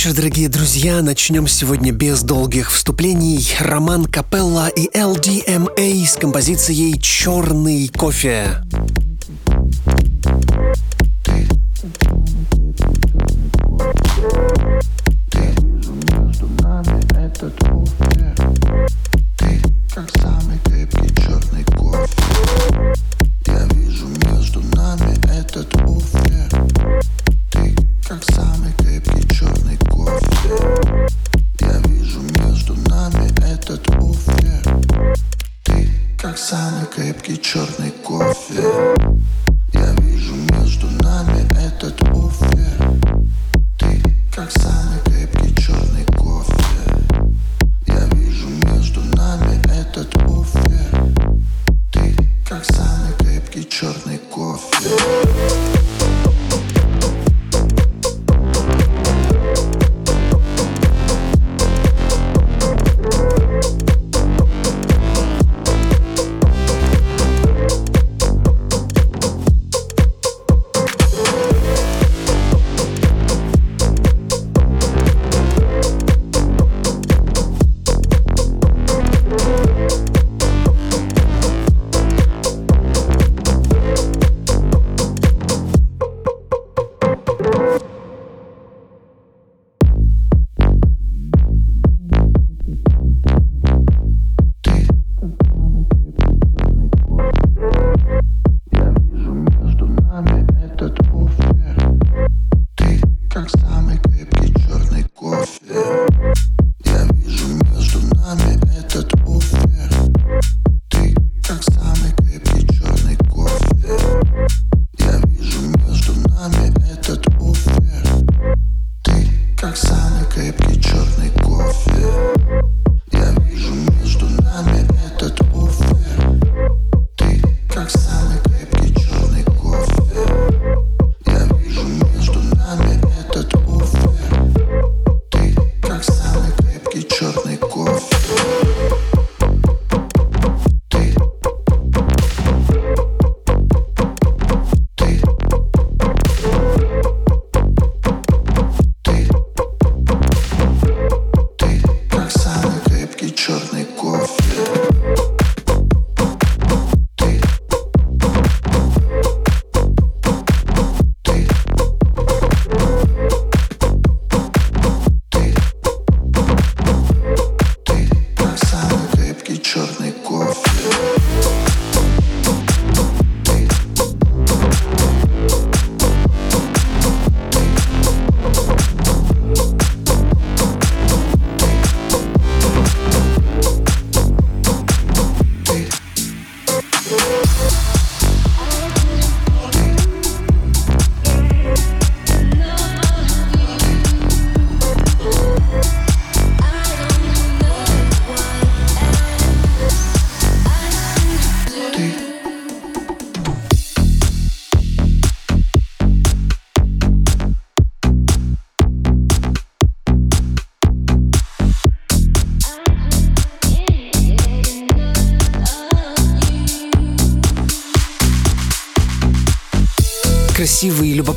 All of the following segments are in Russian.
вечер, дорогие друзья. Начнем сегодня без долгих вступлений. Роман Капелла и LDMA с композицией «Черный кофе».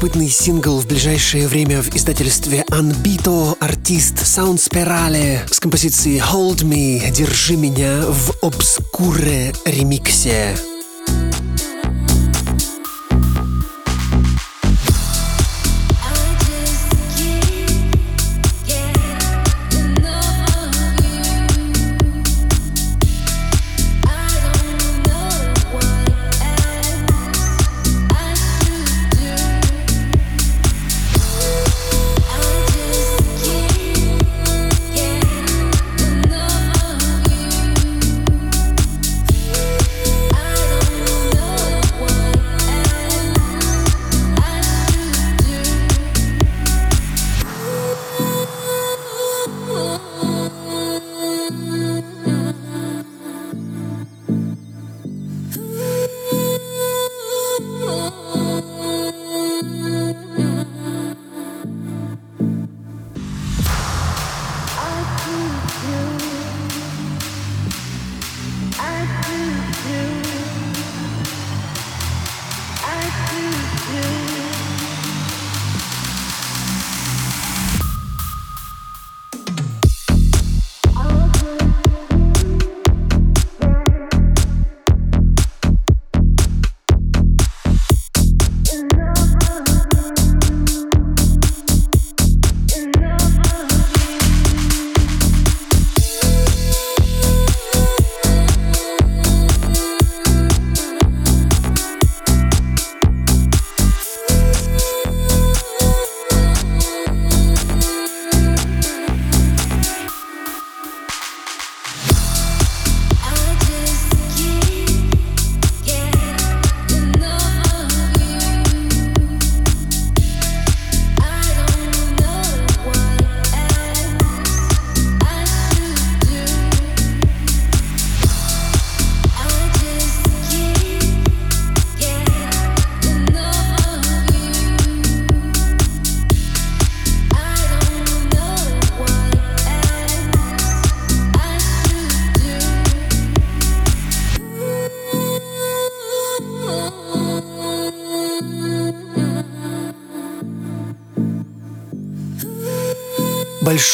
любопытный сингл в ближайшее время в издательстве Anbito артист Sound Spirale с композицией Hold Me, Держи меня в обскуре ремиксе.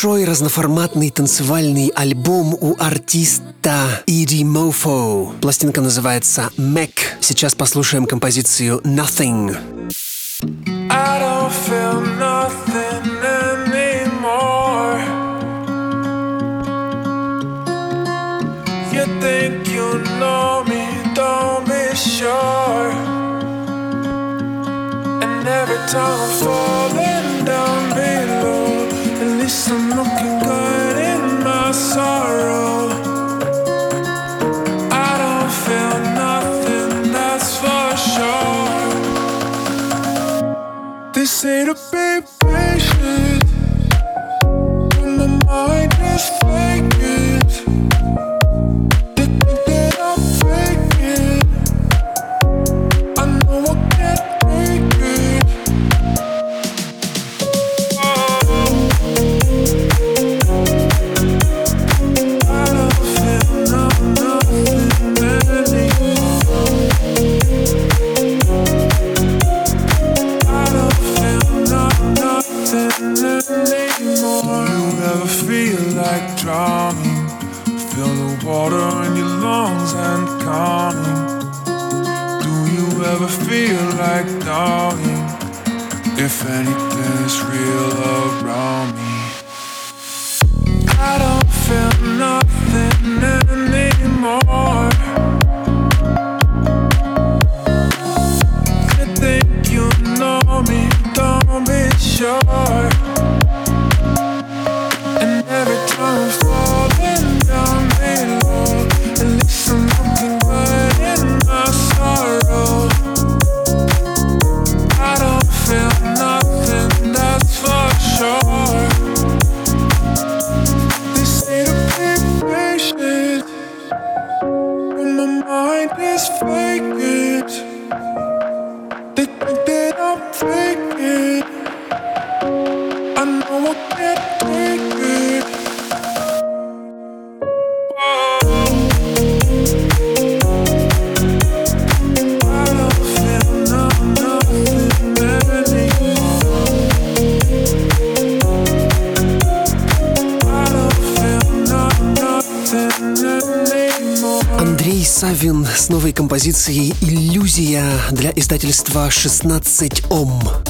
Большой разноформатный танцевальный альбом у артиста Иди Мофо. Пластинка называется Mac. Сейчас послушаем композицию Nothing. I don't feel nothing anymore. You think you know me, don't be sure. And every time I'm falling down below, I'm looking good in my sorrow. I don't feel nothing, that's for sure. They say to be patient, but my mind is faking. Андрей Савин с новой композицией «Иллюзия» для издательства «16 Ом».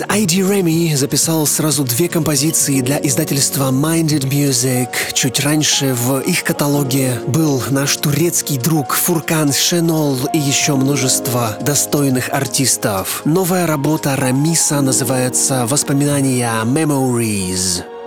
Итальянец Айди Реми записал сразу две композиции для издательства Minded Music. Чуть раньше в их каталоге был наш турецкий друг Фуркан Шенол и еще множество достойных артистов. Новая работа Рамиса называется «Воспоминания Memories».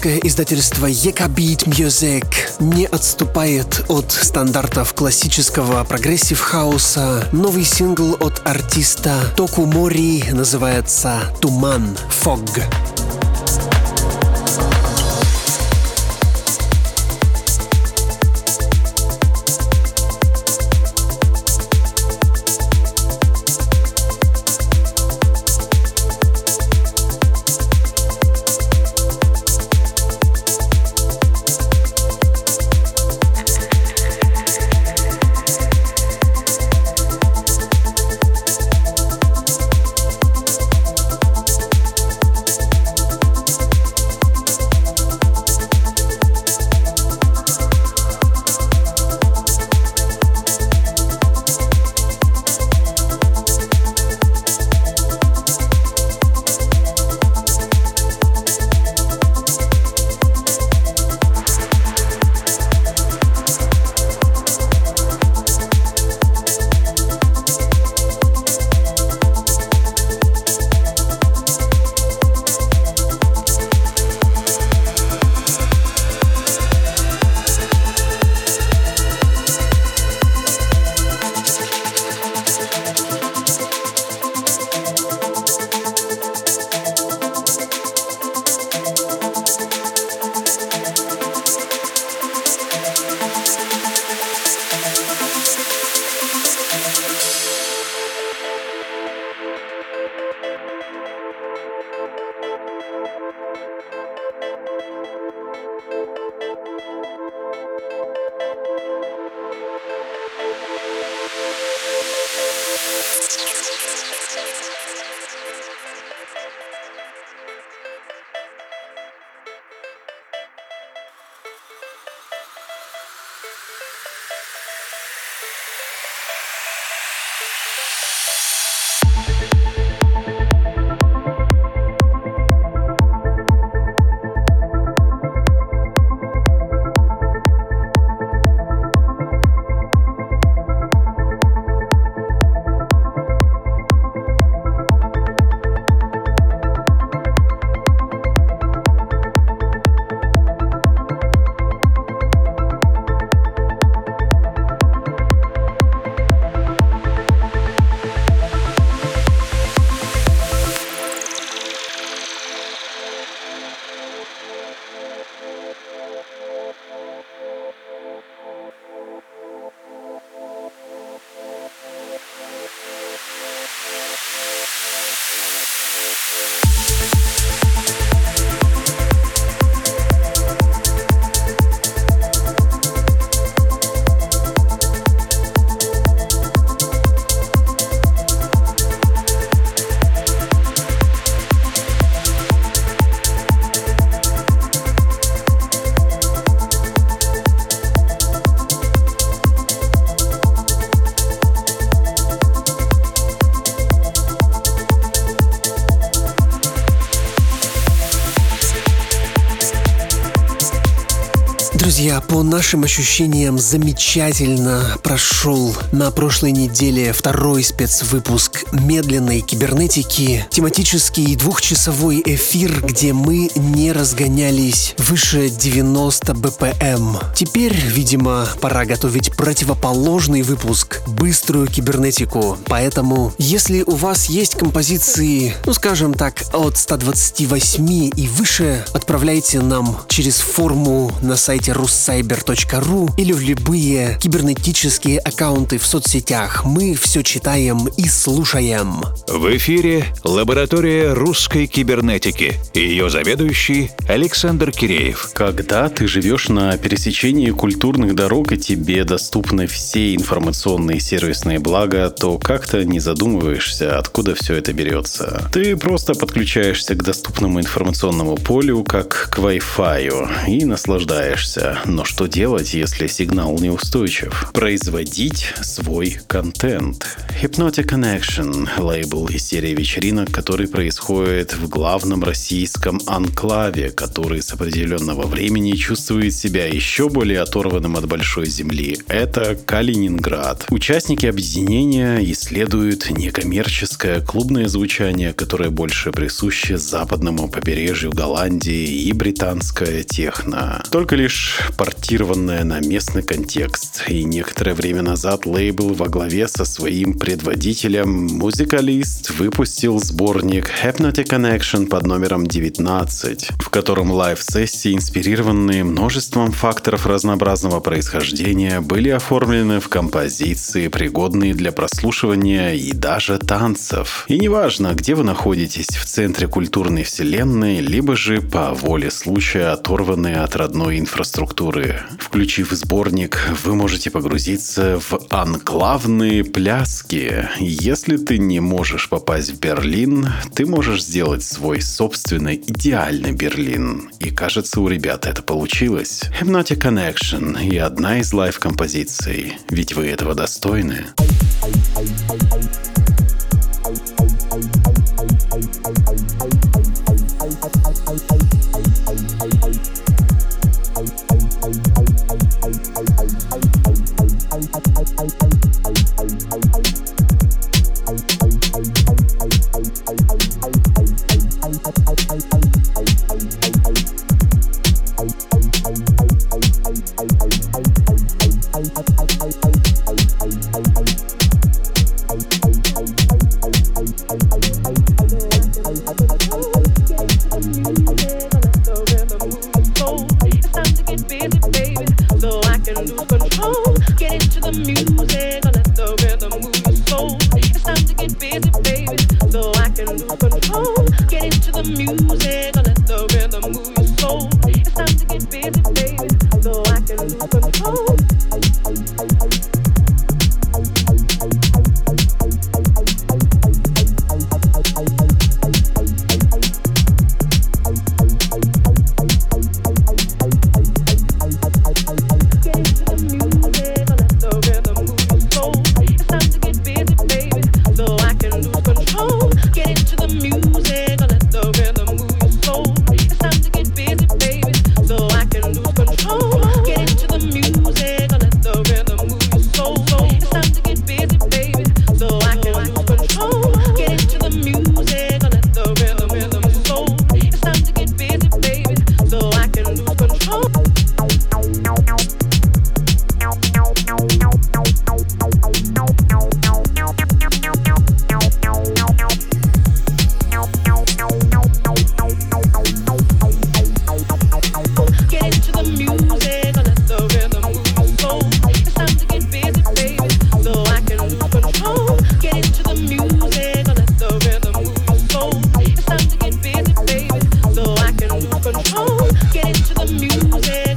Уральское издательство Екабит Music не отступает от стандартов классического прогрессив-хауса. Новый сингл от артиста Току Мори называется «Туман» «Fog». Нашим ощущениям, замечательно прошел на прошлой неделе второй спецвыпуск медленной кибернетики, тематический двухчасовой эфир, где мы не разгонялись выше 90 BPM. Теперь, видимо, пора готовить противоположный выпуск, быструю кибернетику. Поэтому, если у вас есть композиции, ну скажем так, от 128 и выше, отправляйте нам через форму на сайте russcyber.ru или в любые кибернетические аккаунты в соцсетях. Мы все читаем и слушаем. В эфире лаборатория русской кибернетики. Ее заведующий Александр Киреев. Когда ты живешь на пересечении культурных дорог и тебе доступны все информационные сервисные блага, то как-то не задумываешься, откуда все это берется. Ты просто подключаешься к доступному информационному полю, как к Wi-Fi, и наслаждаешься но что делать, если сигнал неустойчив? Производить свой контент. Hypnotic Connection – лейбл из серии вечеринок, который происходит в главном российском анклаве, который с определенного времени чувствует себя еще более оторванным от большой земли. Это Калининград. Участники объединения исследуют некоммерческое клубное звучание, которое больше присуще западному побережью Голландии и британское техно. Только лишь портированное на местный контекст. И некоторое время назад лейбл во главе со своим предводителем музыкалист выпустил сборник Hypnotic Connection под номером 19, в котором лайв-сессии, инспирированные множеством факторов разнообразного происхождения, были оформлены в композиции, пригодные для прослушивания и даже танцев. И неважно, где вы находитесь, в центре культурной вселенной, либо же по воле случая оторванные от родной инфраструктуры. Включив сборник, вы можете погрузиться в анклавные пляски. Если ты не можешь попасть в Берлин, ты можешь сделать свой собственный идеальный Берлин. И кажется, у ребят это получилось. Hypnotic Connection и одна из лайв-композиций. Ведь вы этого достойны. Get into the music.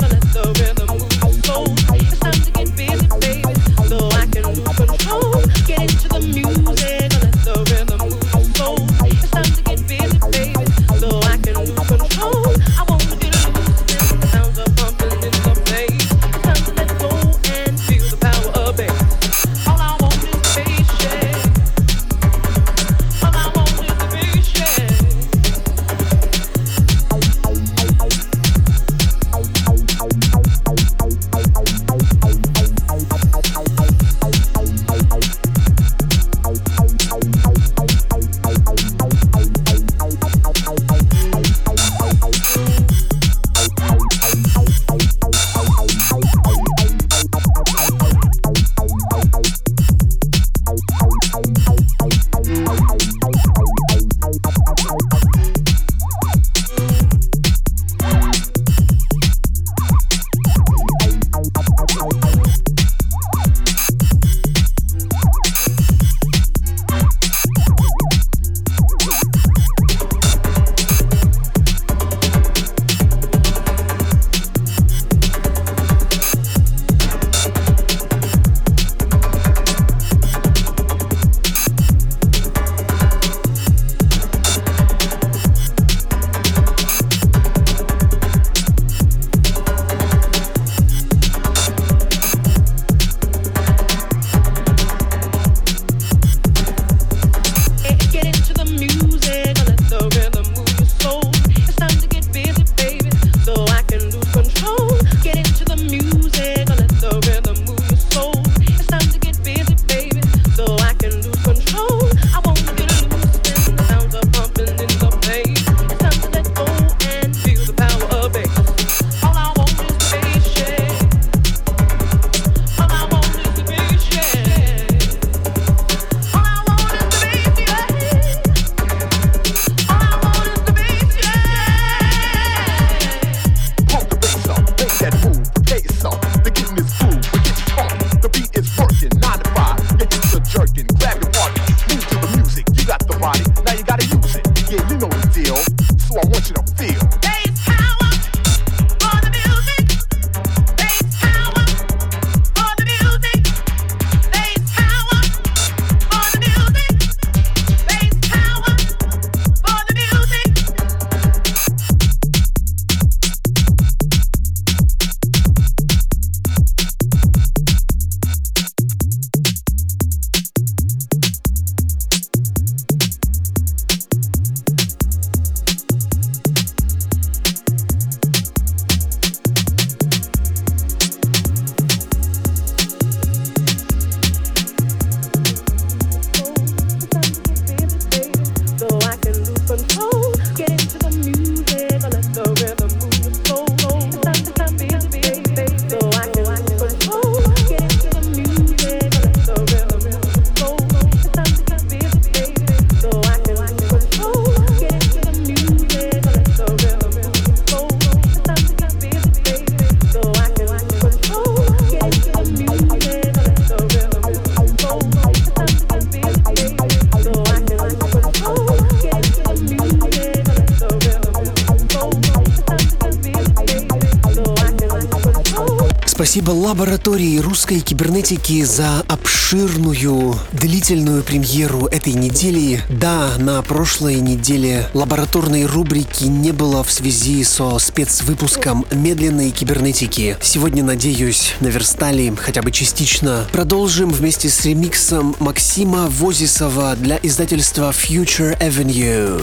Спасибо лаборатории русской кибернетики за обширную, длительную премьеру этой недели. Да, на прошлой неделе лабораторной рубрики не было в связи со спецвыпуском медленной кибернетики. Сегодня, надеюсь, наверстали хотя бы частично. Продолжим вместе с ремиксом Максима Возисова для издательства Future Avenue.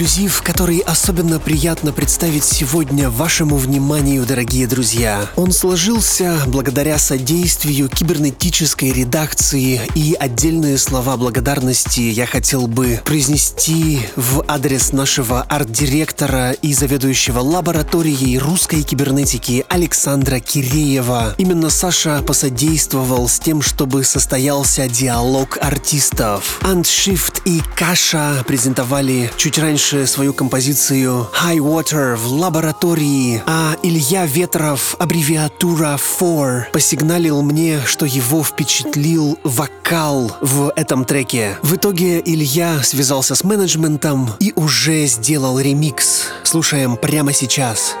Эксклюзив, который особенно приятно представить сегодня вашему вниманию, дорогие друзья. Он сложился благодаря содействию кибернетической редакции и отдельные слова благодарности я хотел бы произнести в адрес нашего арт-директора и заведующего лабораторией русской кибернетики Александра Киреева. Именно Саша посодействовал с тем, чтобы состоялся диалог артистов. Антшифт и Каша презентовали чуть раньше свою композицию High Water в лаборатории, а Илья Ветров, аббревиатура 4, посигналил мне, что его впечатлил вокал в этом треке. В итоге Илья связался с менеджментом и уже сделал ремикс. Слушаем прямо сейчас.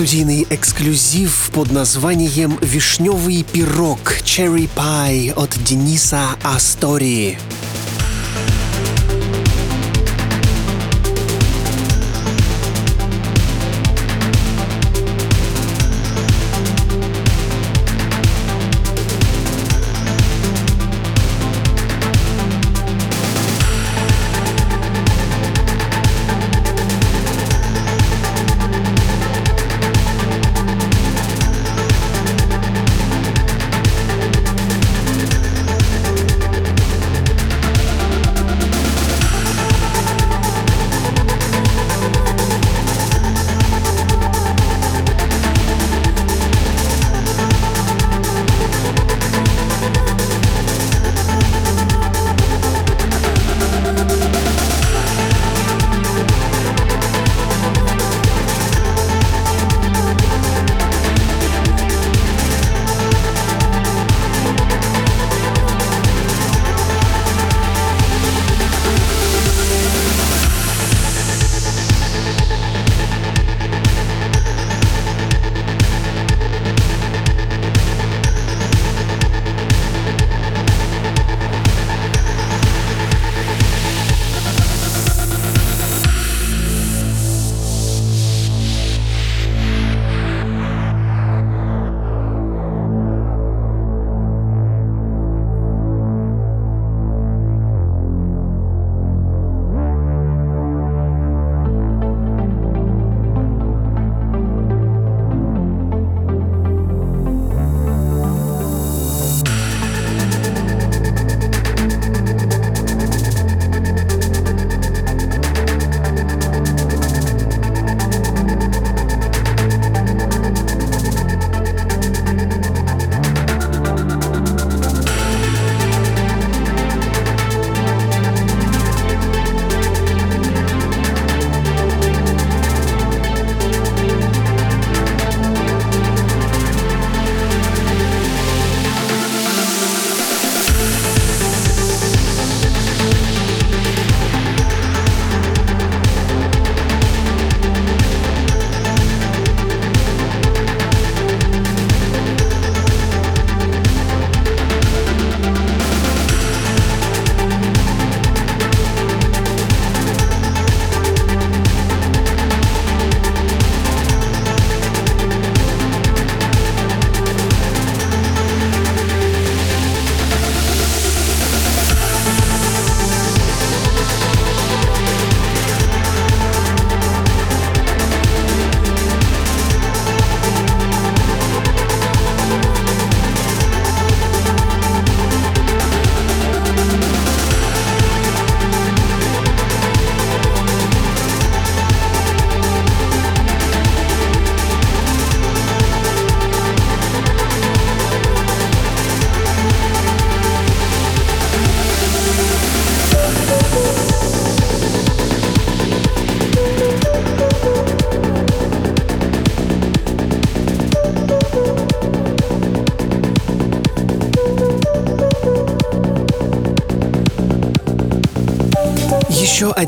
Студийный эксклюзив под названием «Вишневый пирог» Cherry Pie от Дениса Астории.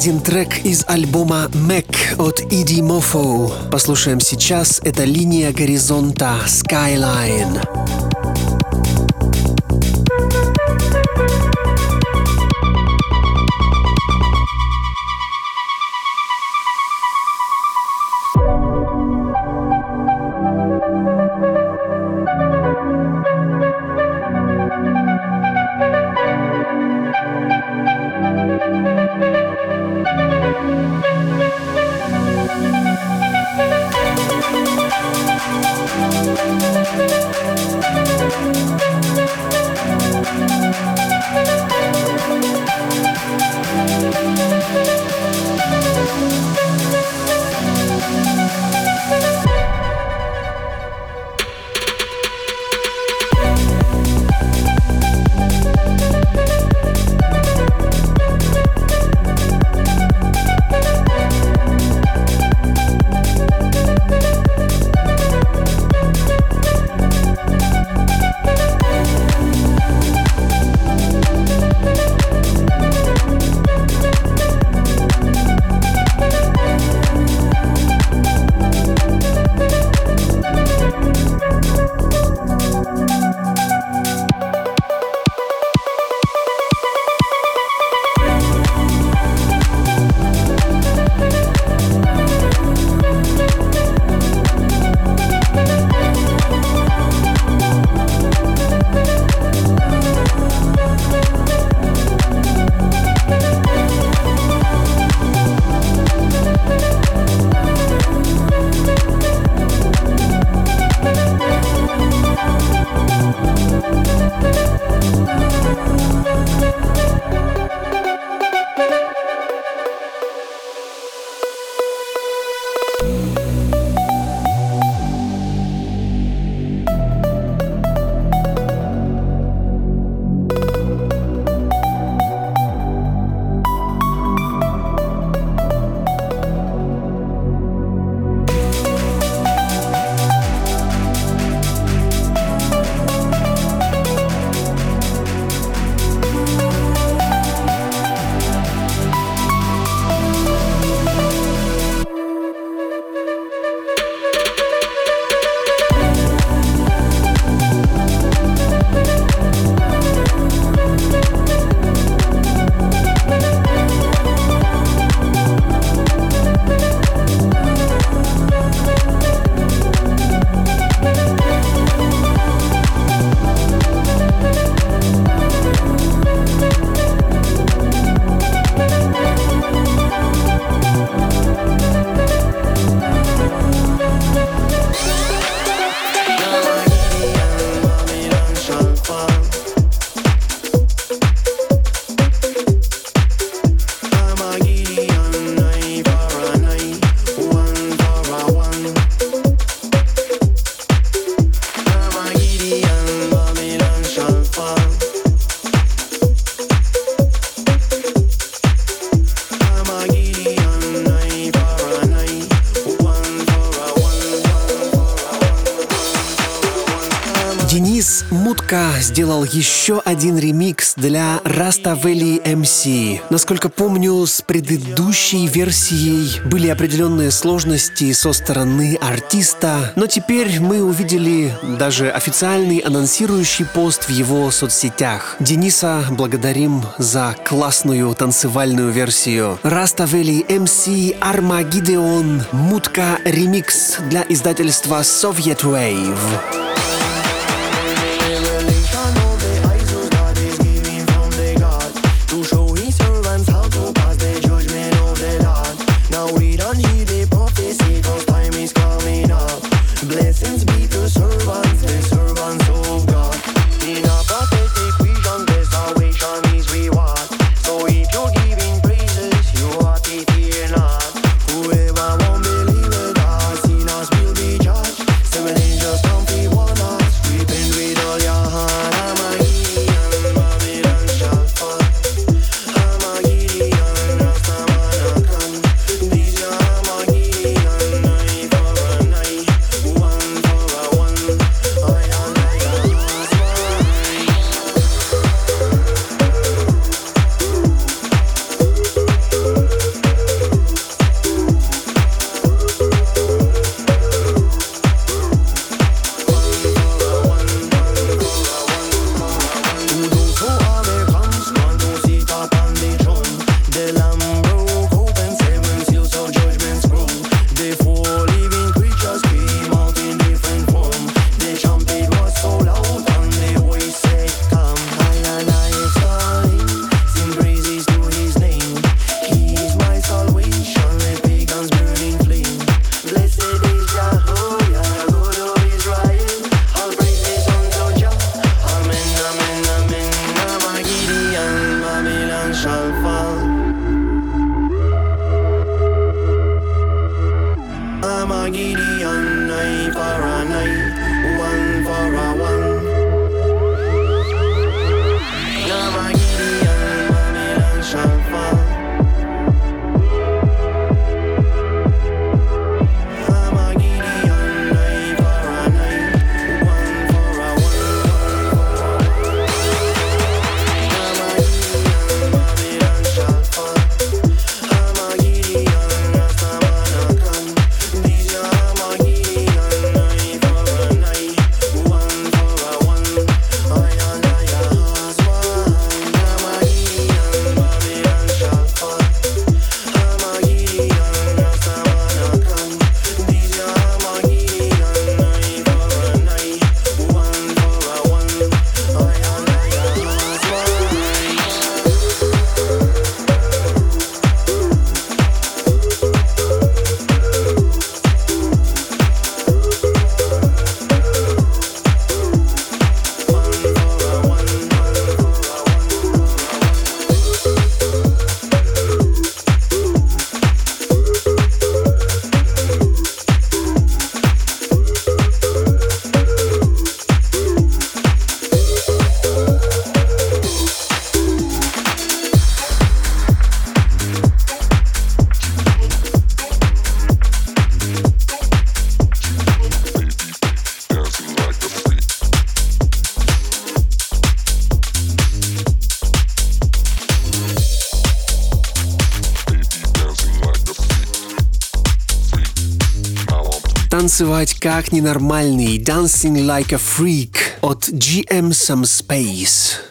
Один трек из альбома «Mac» от Иди Мофо. Послушаем сейчас. Это линия горизонта Skyline. Еще один ремикс для Раставели MC. Насколько помню, с предыдущей версией были определенные сложности со стороны артиста, но теперь мы увидели даже официальный анонсирующий пост в его соцсетях. Дениса благодарим за классную танцевальную версию. Раставели MC Армагидеон Мутка ремикс для издательства Soviet Wave. танцевать как ненормальный Dancing Like a Freak от GM Some Space.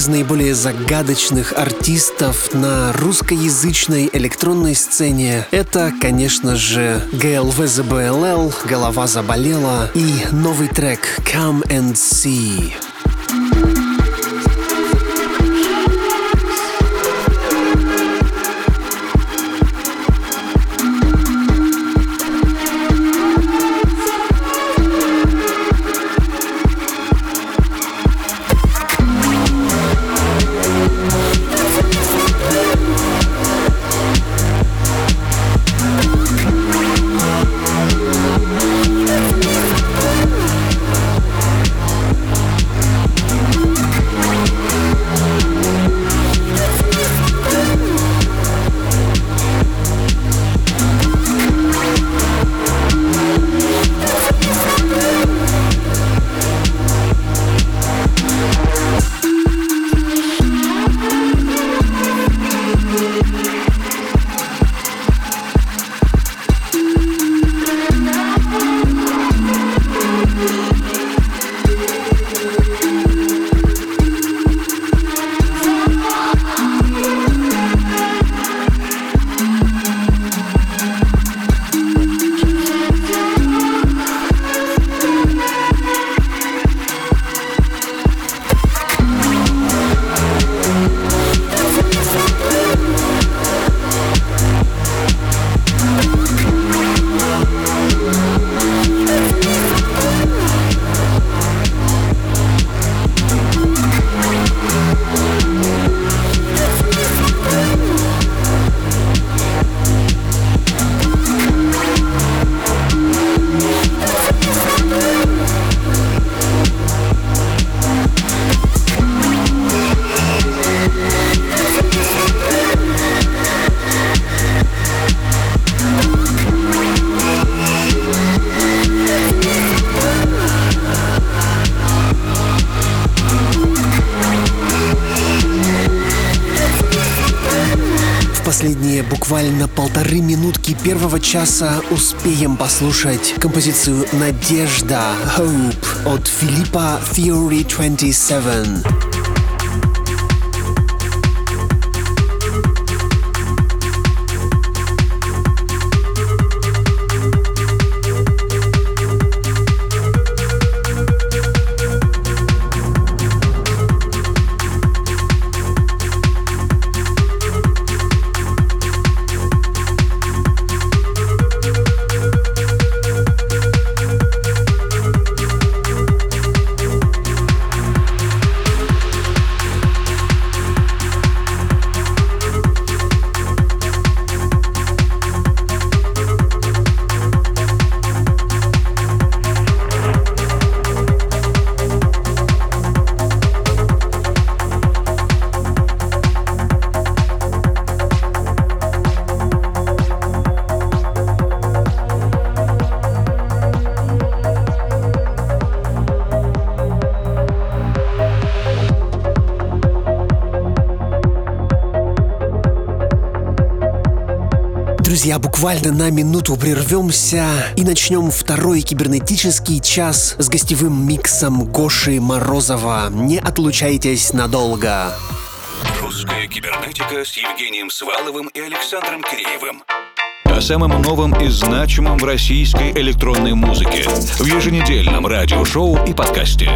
Из наиболее загадочных артистов на русскоязычной электронной сцене. Это, конечно же, ГЛВЗБЛЛ «Голова заболела» и новый трек «Come and See». Последние буквально полторы минутки первого часа успеем послушать композицию «Надежда» Hope от Филиппа Theory 27. Друзья, буквально на минуту прервемся и начнем второй кибернетический час с гостевым миксом Гоши Морозова. Не отлучайтесь надолго. Русская кибернетика с Евгением Сваловым и Александром Киреевым. О самом новом и значимом в российской электронной музыке в еженедельном радиошоу и подкасте.